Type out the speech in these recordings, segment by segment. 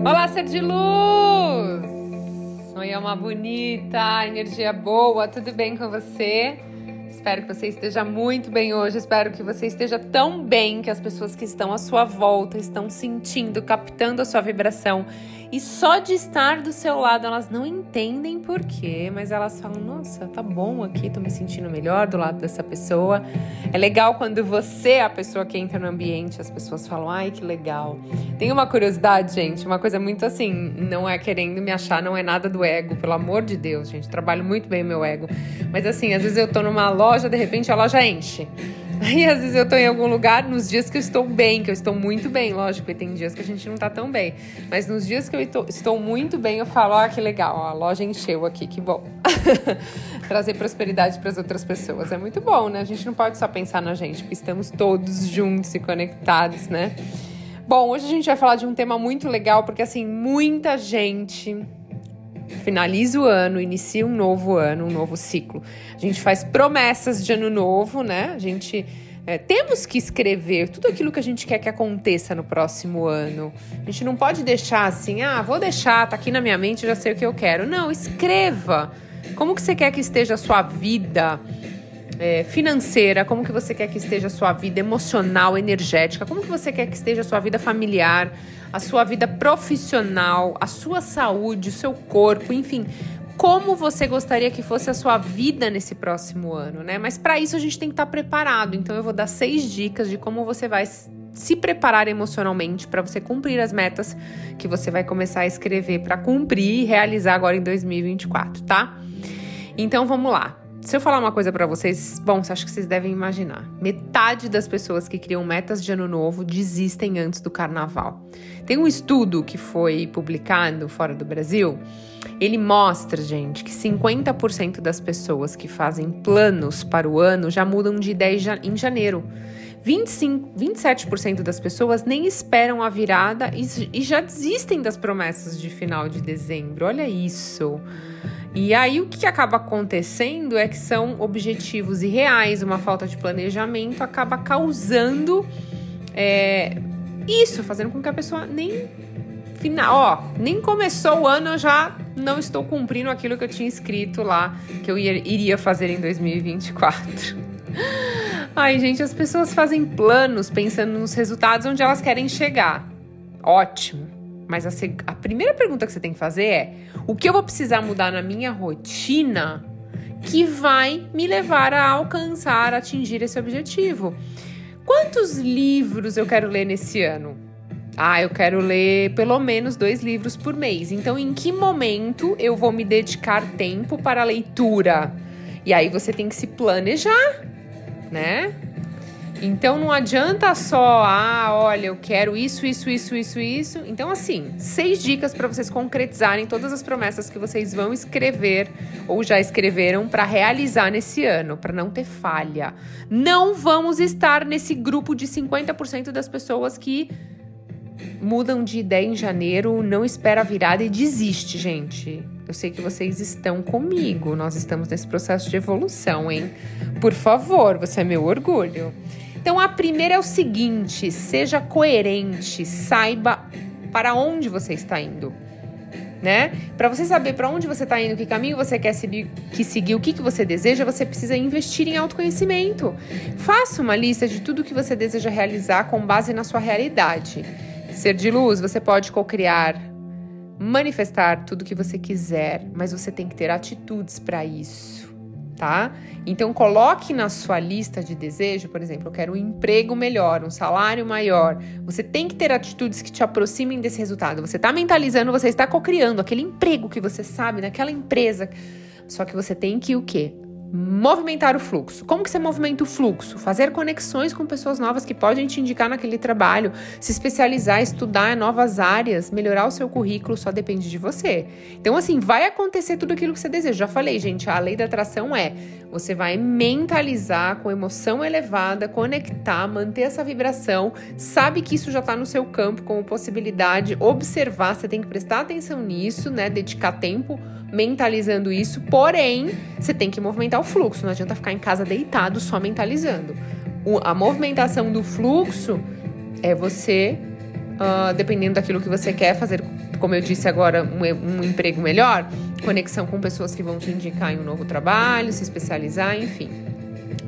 Olá, ser de luz! Oi, uma bonita, energia boa, tudo bem com você? Espero que você esteja muito bem hoje. Espero que você esteja tão bem que as pessoas que estão à sua volta estão sentindo, captando a sua vibração e só de estar do seu lado, elas não entendem por quê, mas elas falam: nossa, tá bom aqui, tô me sentindo melhor do lado dessa pessoa. É legal quando você é a pessoa que entra no ambiente, as pessoas falam: ai, que legal. Tem uma curiosidade, gente, uma coisa muito assim, não é querendo me achar, não é nada do ego, pelo amor de Deus, gente. Trabalho muito bem meu ego. Mas assim, às vezes eu tô numa loja, de repente a loja enche. Aí às vezes eu tô em algum lugar nos dias que eu estou bem, que eu estou muito bem, lógico, porque tem dias que a gente não tá tão bem. Mas nos dias que eu estou, estou muito bem, eu falo, ah, que legal, ó, a loja encheu aqui, que bom. Trazer prosperidade para as outras pessoas é muito bom, né? A gente não pode só pensar na gente, porque estamos todos juntos e conectados, né? Bom, hoje a gente vai falar de um tema muito legal, porque assim, muita gente finaliza o ano, inicia um novo ano, um novo ciclo. A gente faz promessas de ano novo, né? A gente é, temos que escrever tudo aquilo que a gente quer que aconteça no próximo ano. A gente não pode deixar assim, ah, vou deixar, tá aqui na minha mente, já sei o que eu quero. Não, escreva. Como que você quer que esteja a sua vida é, financeira? Como que você quer que esteja a sua vida emocional, energética? Como que você quer que esteja a sua vida familiar? A sua vida profissional, a sua saúde, o seu corpo, enfim, como você gostaria que fosse a sua vida nesse próximo ano, né? Mas para isso a gente tem que estar tá preparado. Então eu vou dar seis dicas de como você vai se preparar emocionalmente para você cumprir as metas que você vai começar a escrever para cumprir e realizar agora em 2024, tá? Então vamos lá. Se eu falar uma coisa para vocês, bom, acho que vocês devem imaginar. Metade das pessoas que criam metas de ano novo desistem antes do carnaval. Tem um estudo que foi publicado fora do Brasil. Ele mostra, gente, que 50% das pessoas que fazem planos para o ano já mudam de ideia em janeiro. 25, 27% das pessoas nem esperam a virada e, e já desistem das promessas de final de dezembro. Olha isso. E aí o que acaba acontecendo é que são objetivos irreais, uma falta de planejamento acaba causando é, isso, fazendo com que a pessoa nem final, ó, nem começou o ano eu já não estou cumprindo aquilo que eu tinha escrito lá que eu ia, iria fazer em 2024. Ai, gente, as pessoas fazem planos pensando nos resultados onde elas querem chegar. Ótimo. Mas a, a primeira pergunta que você tem que fazer é: o que eu vou precisar mudar na minha rotina que vai me levar a alcançar, atingir esse objetivo? Quantos livros eu quero ler nesse ano? Ah, eu quero ler pelo menos dois livros por mês. Então, em que momento eu vou me dedicar tempo para a leitura? E aí você tem que se planejar, né? Então não adianta só, ah, olha, eu quero isso, isso, isso, isso, isso. Então, assim, seis dicas para vocês concretizarem todas as promessas que vocês vão escrever ou já escreveram para realizar nesse ano, para não ter falha. Não vamos estar nesse grupo de 50% das pessoas que mudam de ideia em janeiro, não espera a virada e desiste, gente. Eu sei que vocês estão comigo, nós estamos nesse processo de evolução, hein? Por favor, você é meu orgulho. Então a primeira é o seguinte: seja coerente, saiba para onde você está indo. Né? Para você saber para onde você está indo, que caminho você quer seguir, que seguir, o que, que você deseja, você precisa investir em autoconhecimento. Faça uma lista de tudo que você deseja realizar com base na sua realidade. Ser de luz, você pode co-criar, manifestar tudo que você quiser, mas você tem que ter atitudes para isso tá? Então coloque na sua lista de desejo, por exemplo, eu quero um emprego melhor, um salário maior. Você tem que ter atitudes que te aproximem desse resultado. Você está mentalizando, você está cocriando aquele emprego que você sabe naquela empresa. Só que você tem que o quê? Movimentar o fluxo. Como que você movimenta o fluxo? Fazer conexões com pessoas novas que podem te indicar naquele trabalho, se especializar, estudar novas áreas, melhorar o seu currículo, só depende de você. Então, assim, vai acontecer tudo aquilo que você deseja. Já falei, gente, a lei da atração é você vai mentalizar com emoção elevada, conectar, manter essa vibração, sabe que isso já está no seu campo como possibilidade, observar, você tem que prestar atenção nisso, né? Dedicar tempo mentalizando isso, porém, você tem que movimentar o fluxo, não adianta ficar em casa deitado só mentalizando. O, a movimentação do fluxo é você, uh, dependendo daquilo que você quer fazer, como eu disse agora, um, um emprego melhor, conexão com pessoas que vão te indicar em um novo trabalho, se especializar, enfim.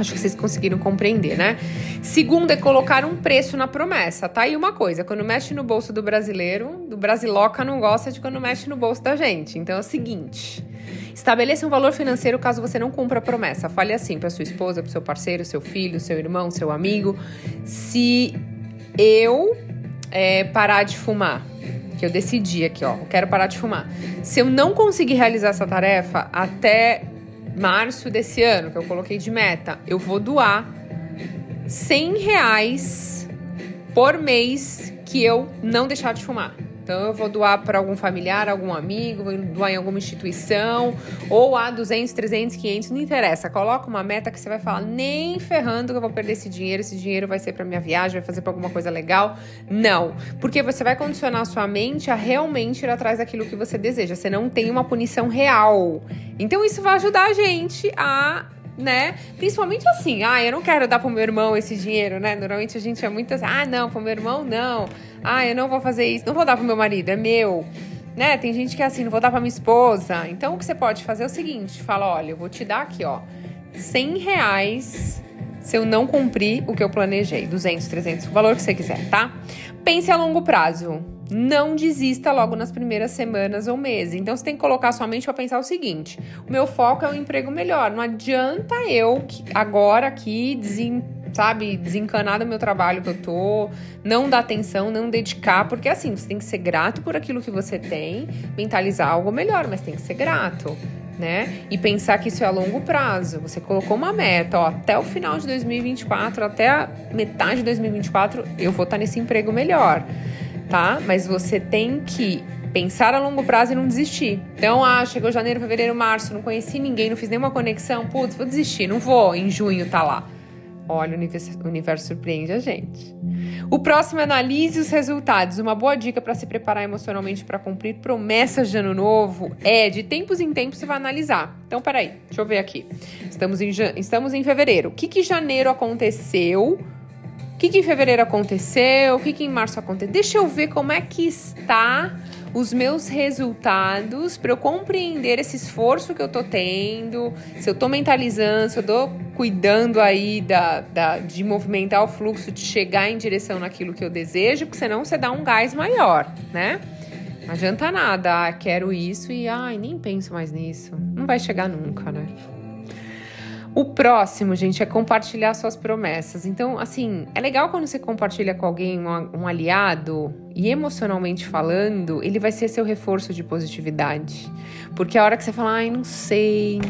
Acho que vocês conseguiram compreender, né? Segundo é colocar um preço na promessa. Tá aí uma coisa: quando mexe no bolso do brasileiro, do brasiloca não gosta de quando mexe no bolso da gente. Então é o seguinte. Estabeleça um valor financeiro caso você não cumpra a promessa. Fale assim para sua esposa, para seu parceiro, seu filho, seu irmão, seu amigo. Se eu é, parar de fumar, que eu decidi aqui, ó, eu quero parar de fumar. Se eu não conseguir realizar essa tarefa até março desse ano, que eu coloquei de meta, eu vou doar 100 reais por mês que eu não deixar de fumar. Então eu vou doar para algum familiar, algum amigo, vou doar em alguma instituição, ou a 200, 300, 500, não interessa. Coloca uma meta que você vai falar, nem ferrando que eu vou perder esse dinheiro, esse dinheiro vai ser para minha viagem, vai fazer para alguma coisa legal. Não, porque você vai condicionar a sua mente a realmente ir atrás daquilo que você deseja. Você não tem uma punição real. Então isso vai ajudar a gente a né? Principalmente assim, ah, eu não quero dar pro meu irmão esse dinheiro, né? Normalmente a gente é muito assim, ah, não, pro meu irmão não. Ah, eu não vou fazer isso, não vou dar pro meu marido, é meu. Né? Tem gente que é assim, não vou dar pra minha esposa. Então o que você pode fazer é o seguinte: fala, olha, eu vou te dar aqui, ó, 100 reais se eu não cumprir o que eu planejei, 200, 300, o valor que você quiser, tá? Pense a longo prazo. Não desista logo nas primeiras semanas ou meses. Então você tem que colocar sua mente para pensar o seguinte: o meu foco é um emprego melhor. Não adianta eu agora aqui sabe, desencanar do meu trabalho que eu tô, não dar atenção, não dedicar, porque assim, você tem que ser grato por aquilo que você tem, mentalizar algo melhor, mas tem que ser grato. Né? E pensar que isso é a longo prazo. Você colocou uma meta, ó, até o final de 2024, até a metade de 2024, eu vou estar nesse emprego melhor tá? Mas você tem que pensar a longo prazo e não desistir. Então, ah, chegou janeiro, fevereiro, março, não conheci ninguém, não fiz nenhuma conexão, putz, vou desistir, não vou em junho tá lá. Olha, o universo, o universo surpreende a gente. O próximo analise os resultados. Uma boa dica para se preparar emocionalmente para cumprir promessas de ano novo é de tempos em tempos você vai analisar. Então, peraí, deixa eu ver aqui. Estamos em, estamos em fevereiro. O que, que janeiro aconteceu? Que, que em fevereiro aconteceu, o que, que em março aconteceu. Deixa eu ver como é que está os meus resultados para eu compreender esse esforço que eu tô tendo, se eu tô mentalizando, se eu tô cuidando aí da, da, de movimentar o fluxo, de chegar em direção naquilo que eu desejo, porque senão você dá um gás maior, né? Não adianta nada, ah, quero isso e ai, nem penso mais nisso. Não vai chegar nunca, né? O próximo, gente, é compartilhar suas promessas. Então, assim, é legal quando você compartilha com alguém, um, um aliado, e emocionalmente falando, ele vai ser seu reforço de positividade. Porque a hora que você fala, ai, não sei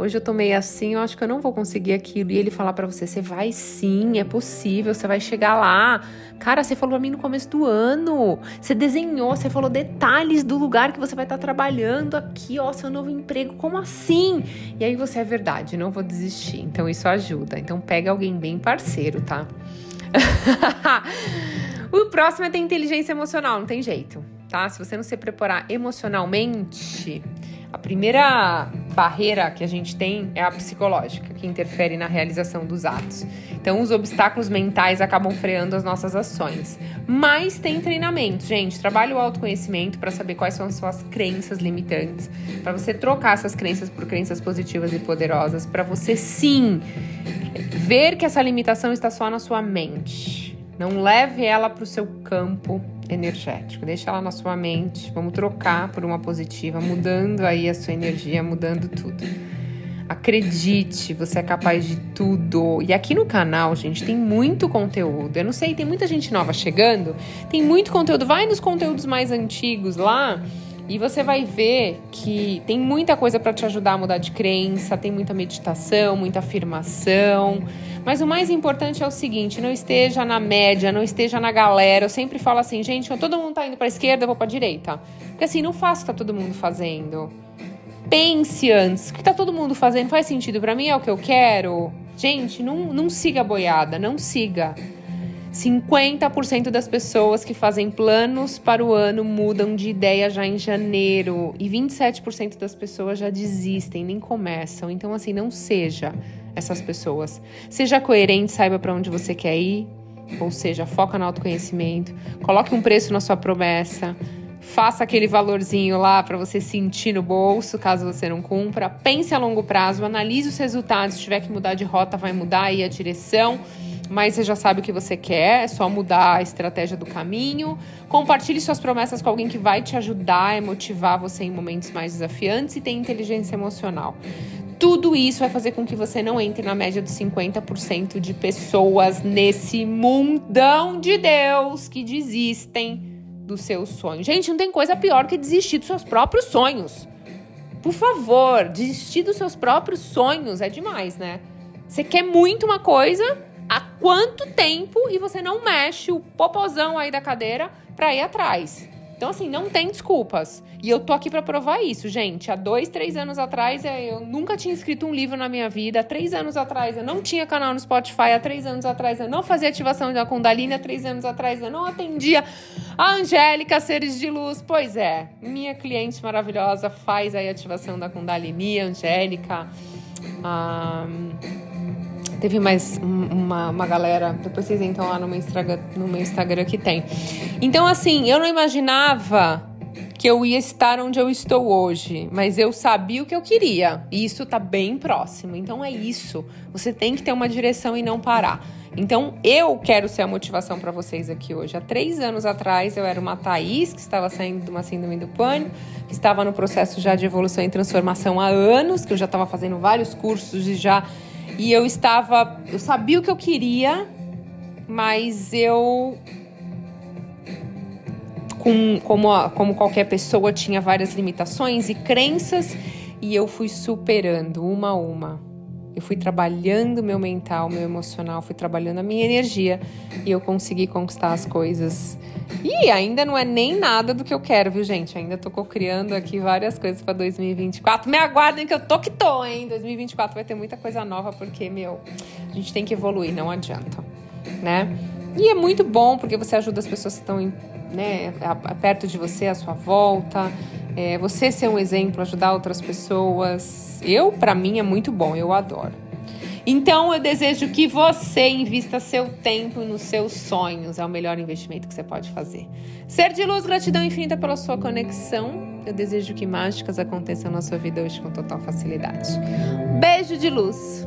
hoje eu tô meio assim, eu acho que eu não vou conseguir aquilo. E ele falar para você, você vai sim, é possível, você vai chegar lá. Cara, você falou pra mim no começo do ano. Você desenhou, você falou detalhes do lugar que você vai estar tá trabalhando aqui, ó, seu novo emprego. Como assim? E aí você é verdade, não vou desistir. Então isso ajuda. Então pega alguém bem parceiro, tá? o próximo é ter inteligência emocional, não tem jeito, tá? Se você não se preparar emocionalmente, a primeira barreira que a gente tem é a psicológica, que interfere na realização dos atos. Então, os obstáculos mentais acabam freando as nossas ações. Mas tem treinamento, gente. Trabalhe o autoconhecimento para saber quais são as suas crenças limitantes, para você trocar essas crenças por crenças positivas e poderosas, para você sim ver que essa limitação está só na sua mente. Não leve ela para o seu campo energético. Deixa ela na sua mente. Vamos trocar por uma positiva, mudando aí a sua energia, mudando tudo. Acredite, você é capaz de tudo. E aqui no canal, gente, tem muito conteúdo. Eu não sei, tem muita gente nova chegando, tem muito conteúdo. Vai nos conteúdos mais antigos lá E você vai ver que tem muita coisa para te ajudar a mudar de crença, tem muita meditação, muita afirmação. Mas o mais importante é o seguinte: não esteja na média, não esteja na galera. Eu sempre falo assim, gente, quando todo mundo tá indo para esquerda, eu vou para direita. Porque assim, não faço o que tá todo mundo fazendo. Pense antes, o que tá todo mundo fazendo faz sentido para mim, é o que eu quero. Gente, não, não siga a boiada, não siga. 50% das pessoas que fazem planos para o ano mudam de ideia já em janeiro e 27% das pessoas já desistem, nem começam. Então, assim, não seja essas pessoas. Seja coerente, saiba para onde você quer ir, ou seja, foca no autoconhecimento, coloque um preço na sua promessa, faça aquele valorzinho lá para você sentir no bolso, caso você não cumpra. Pense a longo prazo, analise os resultados. Se tiver que mudar de rota, vai mudar aí a direção mas você já sabe o que você quer, é só mudar a estratégia do caminho. Compartilhe suas promessas com alguém que vai te ajudar e motivar você em momentos mais desafiantes e tem inteligência emocional. Tudo isso vai fazer com que você não entre na média dos 50% de pessoas nesse mundão de Deus que desistem dos seus sonhos. Gente, não tem coisa pior que desistir dos seus próprios sonhos. Por favor, desistir dos seus próprios sonhos é demais, né? Você quer muito uma coisa, há quanto tempo e você não mexe o popozão aí da cadeira para ir atrás. Então, assim, não tem desculpas. E eu tô aqui para provar isso, gente. Há dois, três anos atrás, é, eu nunca tinha escrito um livro na minha vida. Há três anos atrás, eu não tinha canal no Spotify. Há três anos atrás, eu não fazia ativação da Kundalini. Há três anos atrás, eu não atendia a Angélica Seres de Luz. Pois é, minha cliente maravilhosa faz aí a ativação da Kundalini, Angélica. Um Teve mais uma, uma galera, depois vocês entram lá no meu, Instagram, no meu Instagram que tem. Então, assim, eu não imaginava que eu ia estar onde eu estou hoje, mas eu sabia o que eu queria. E isso tá bem próximo. Então é isso. Você tem que ter uma direção e não parar. Então eu quero ser a motivação para vocês aqui hoje. Há três anos atrás eu era uma Thaís que estava saindo de uma síndrome do pânico, que estava no processo já de evolução e transformação há anos, que eu já estava fazendo vários cursos e já e eu estava. Eu sabia o que eu queria, mas eu. Com, como, como qualquer pessoa, tinha várias limitações e crenças, e eu fui superando uma a uma. Eu fui trabalhando meu mental, meu emocional, fui trabalhando a minha energia e eu consegui conquistar as coisas. E ainda não é nem nada do que eu quero, viu, gente? Ainda tô criando aqui várias coisas para 2024. Me aguardem que eu tô que tô, hein? 2024 vai ter muita coisa nova porque, meu, a gente tem que evoluir, não adianta, né? E é muito bom porque você ajuda as pessoas que estão né, perto de você, à sua volta. É, você ser um exemplo, ajudar outras pessoas. Eu, para mim, é muito bom, eu adoro. Então, eu desejo que você invista seu tempo nos seus sonhos. É o melhor investimento que você pode fazer. Ser de luz, gratidão infinita pela sua conexão. Eu desejo que mágicas aconteçam na sua vida hoje com total facilidade. Beijo de luz.